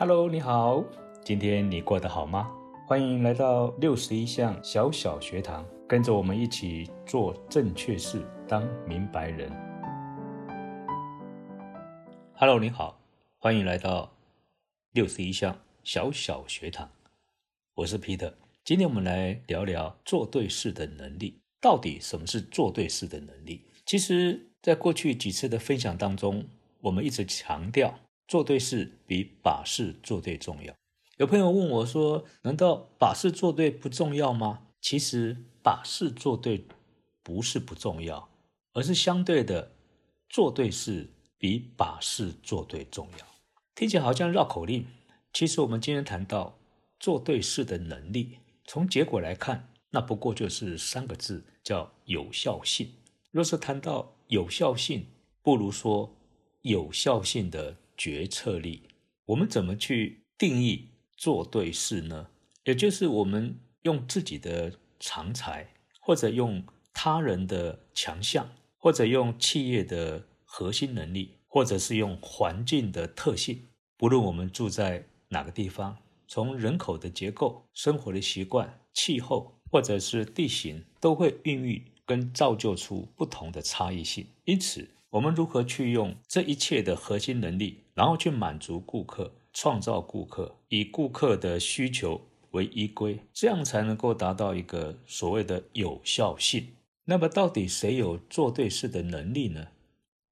Hello，你好，今天你过得好吗？欢迎来到六十一项小小学堂，跟着我们一起做正确事，当明白人。Hello，你好，欢迎来到六十一项小小学堂，我是 Peter。今天我们来聊聊做对事的能力。到底什么是做对事的能力？其实，在过去几次的分享当中，我们一直强调。做对事比把事做对重要。有朋友问我说：“难道把事做对不重要吗？”其实把事做对不是不重要，而是相对的，做对事比把事做对重要。听起来好像绕口令。其实我们今天谈到做对事的能力，从结果来看，那不过就是三个字，叫有效性。若是谈到有效性，不如说有效性的。决策力，我们怎么去定义做对事呢？也就是我们用自己的长才，或者用他人的强项，或者用企业的核心能力，或者是用环境的特性。不论我们住在哪个地方，从人口的结构、生活的习惯、气候，或者是地形，都会孕育跟造就出不同的差异性。因此，我们如何去用这一切的核心能力？然后去满足顾客，创造顾客，以顾客的需求为依归，这样才能够达到一个所谓的有效性。那么，到底谁有做对事的能力呢？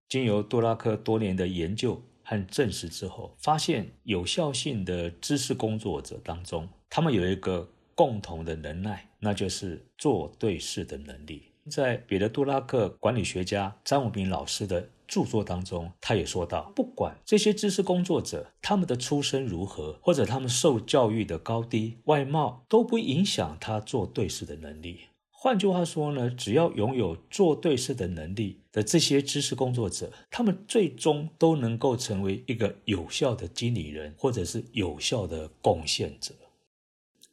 经由杜拉克多年的研究和证实之后，发现有效性的知识工作者当中，他们有一个共同的能耐，那就是做对事的能力。在彼得·杜拉克管理学家张武平老师的。著作当中，他也说到，不管这些知识工作者他们的出身如何，或者他们受教育的高低、外貌，都不影响他做对事的能力。换句话说呢，只要拥有做对事的能力的这些知识工作者，他们最终都能够成为一个有效的经理人，或者是有效的贡献者。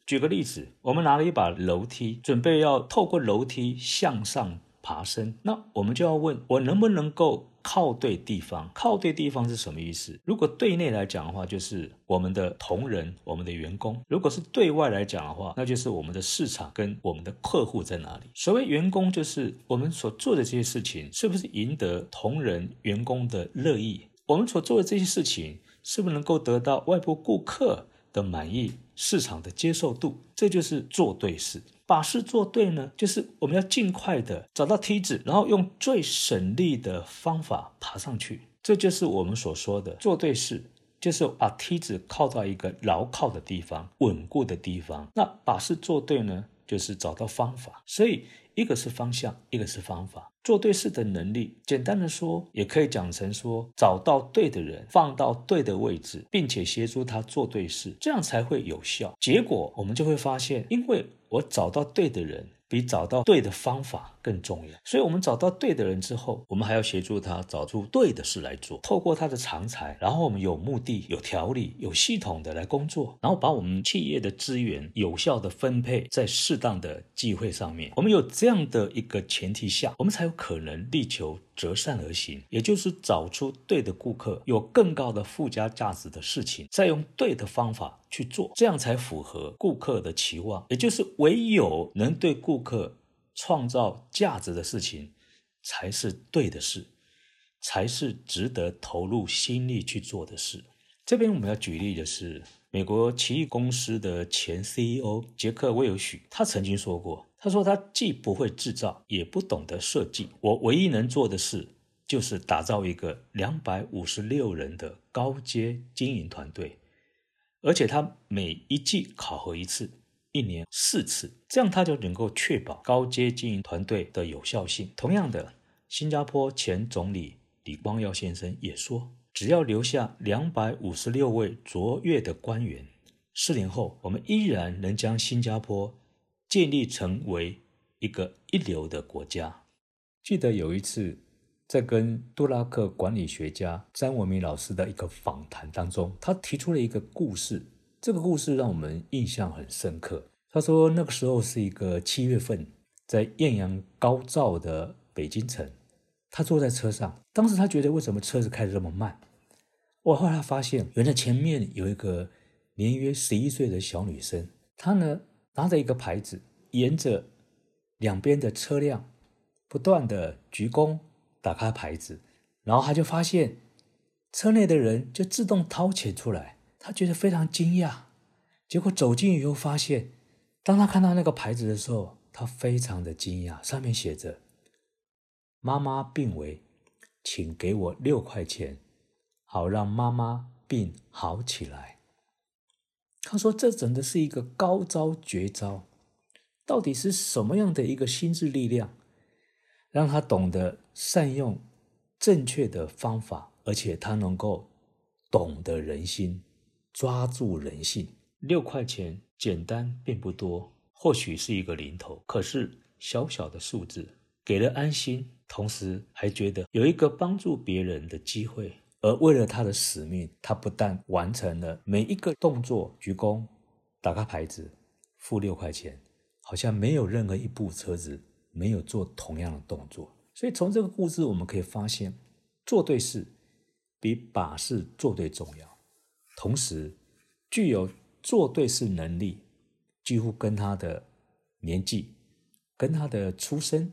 举个例子，我们拿了一把楼梯，准备要透过楼梯向上爬升，那我们就要问，我能不能够？靠对地方，靠对地方是什么意思？如果对内来讲的话，就是我们的同仁、我们的员工；如果是对外来讲的话，那就是我们的市场跟我们的客户在哪里。所谓员工，就是我们所做的这些事情是不是赢得同仁、员工的乐意？我们所做的这些事情是不是能够得到外部顾客的满意、市场的接受度？这就是做对事。把事做对呢，就是我们要尽快的找到梯子，然后用最省力的方法爬上去。这就是我们所说的做对事，就是把梯子靠到一个牢靠的地方、稳固的地方。那把事做对呢，就是找到方法。所以一个是方向，一个是方法。做对事的能力，简单的说，也可以讲成说，找到对的人，放到对的位置，并且协助他做对事，这样才会有效。结果我们就会发现，因为我找到对的人，比找到对的方法更重要。所以，我们找到对的人之后，我们还要协助他找出对的事来做。透过他的长才，然后我们有目的、有条理、有系统的来工作，然后把我们企业的资源有效的分配在适当的机会上面。我们有这样的一个前提下，我们才有可能力求择善而行，也就是找出对的顾客，有更高的附加价值的事情，再用对的方法。去做，这样才符合顾客的期望。也就是唯有能对顾客创造价值的事情，才是对的事，才是值得投入心力去做的事。这边我们要举例的是美国奇异公司的前 CEO 杰克威尔许，他曾经说过：“他说他既不会制造，也不懂得设计。我唯一能做的事，就是打造一个两百五十六人的高阶经营团队。”而且他每一季考核一次，一年四次，这样他就能够确保高阶经营团队的有效性。同样的，新加坡前总理李光耀先生也说，只要留下两百五十六位卓越的官员，四年后我们依然能将新加坡建立成为一个一流的国家。记得有一次。在跟杜拉克管理学家詹文明老师的一个访谈当中，他提出了一个故事。这个故事让我们印象很深刻。他说，那个时候是一个七月份，在艳阳高照的北京城，他坐在车上。当时他觉得，为什么车子开得这么慢？我后来发现，原来前面有一个年约十一岁的小女生，她呢拿着一个牌子，沿着两边的车辆不断的鞠躬，打开牌子，然后他就发现车内的人就自动掏钱出来，他觉得非常惊讶。结果走近以后发现，当他看到那个牌子的时候，他非常的惊讶，上面写着“妈妈病危，请给我六块钱。”好让妈妈病好起来。他说：“这真的是一个高招绝招，到底是什么样的一个心智力量，让他懂得善用正确的方法，而且他能够懂得人心，抓住人性。六块钱简单并不多，或许是一个零头，可是小小的数字给了安心，同时还觉得有一个帮助别人的机会。”而为了他的使命，他不但完成了每一个动作，鞠躬、打开牌子、付六块钱，好像没有任何一部车子没有做同样的动作。所以从这个故事我们可以发现，做对事比把事做对重要。同时，具有做对事能力，几乎跟他的年纪、跟他的出身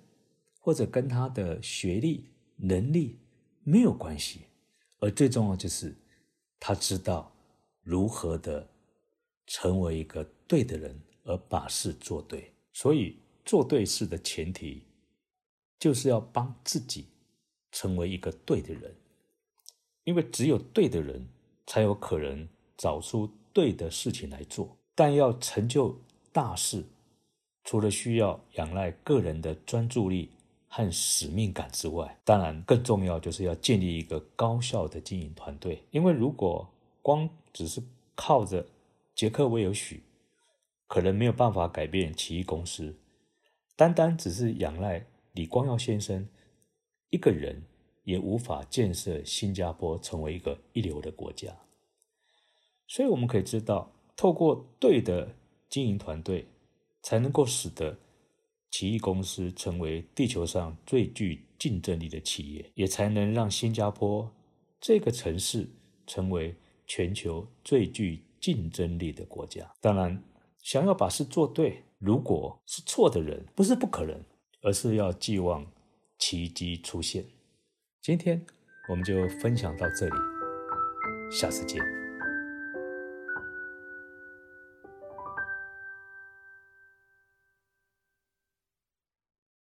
或者跟他的学历、能力没有关系。而最重要就是，他知道如何的成为一个对的人，而把事做对。所以做对事的前提，就是要帮自己成为一个对的人。因为只有对的人，才有可能找出对的事情来做。但要成就大事，除了需要仰赖个人的专注力。和使命感之外，当然更重要就是要建立一个高效的经营团队。因为如果光只是靠着杰克韦尔许，可能没有办法改变奇异公司；单单只是仰赖李光耀先生一个人，也无法建设新加坡成为一个一流的国家。所以我们可以知道，透过对的经营团队，才能够使得。奇异公司成为地球上最具竞争力的企业，也才能让新加坡这个城市成为全球最具竞争力的国家。当然，想要把事做对，如果是错的人，不是不可能，而是要寄望奇迹出现。今天我们就分享到这里，下次见。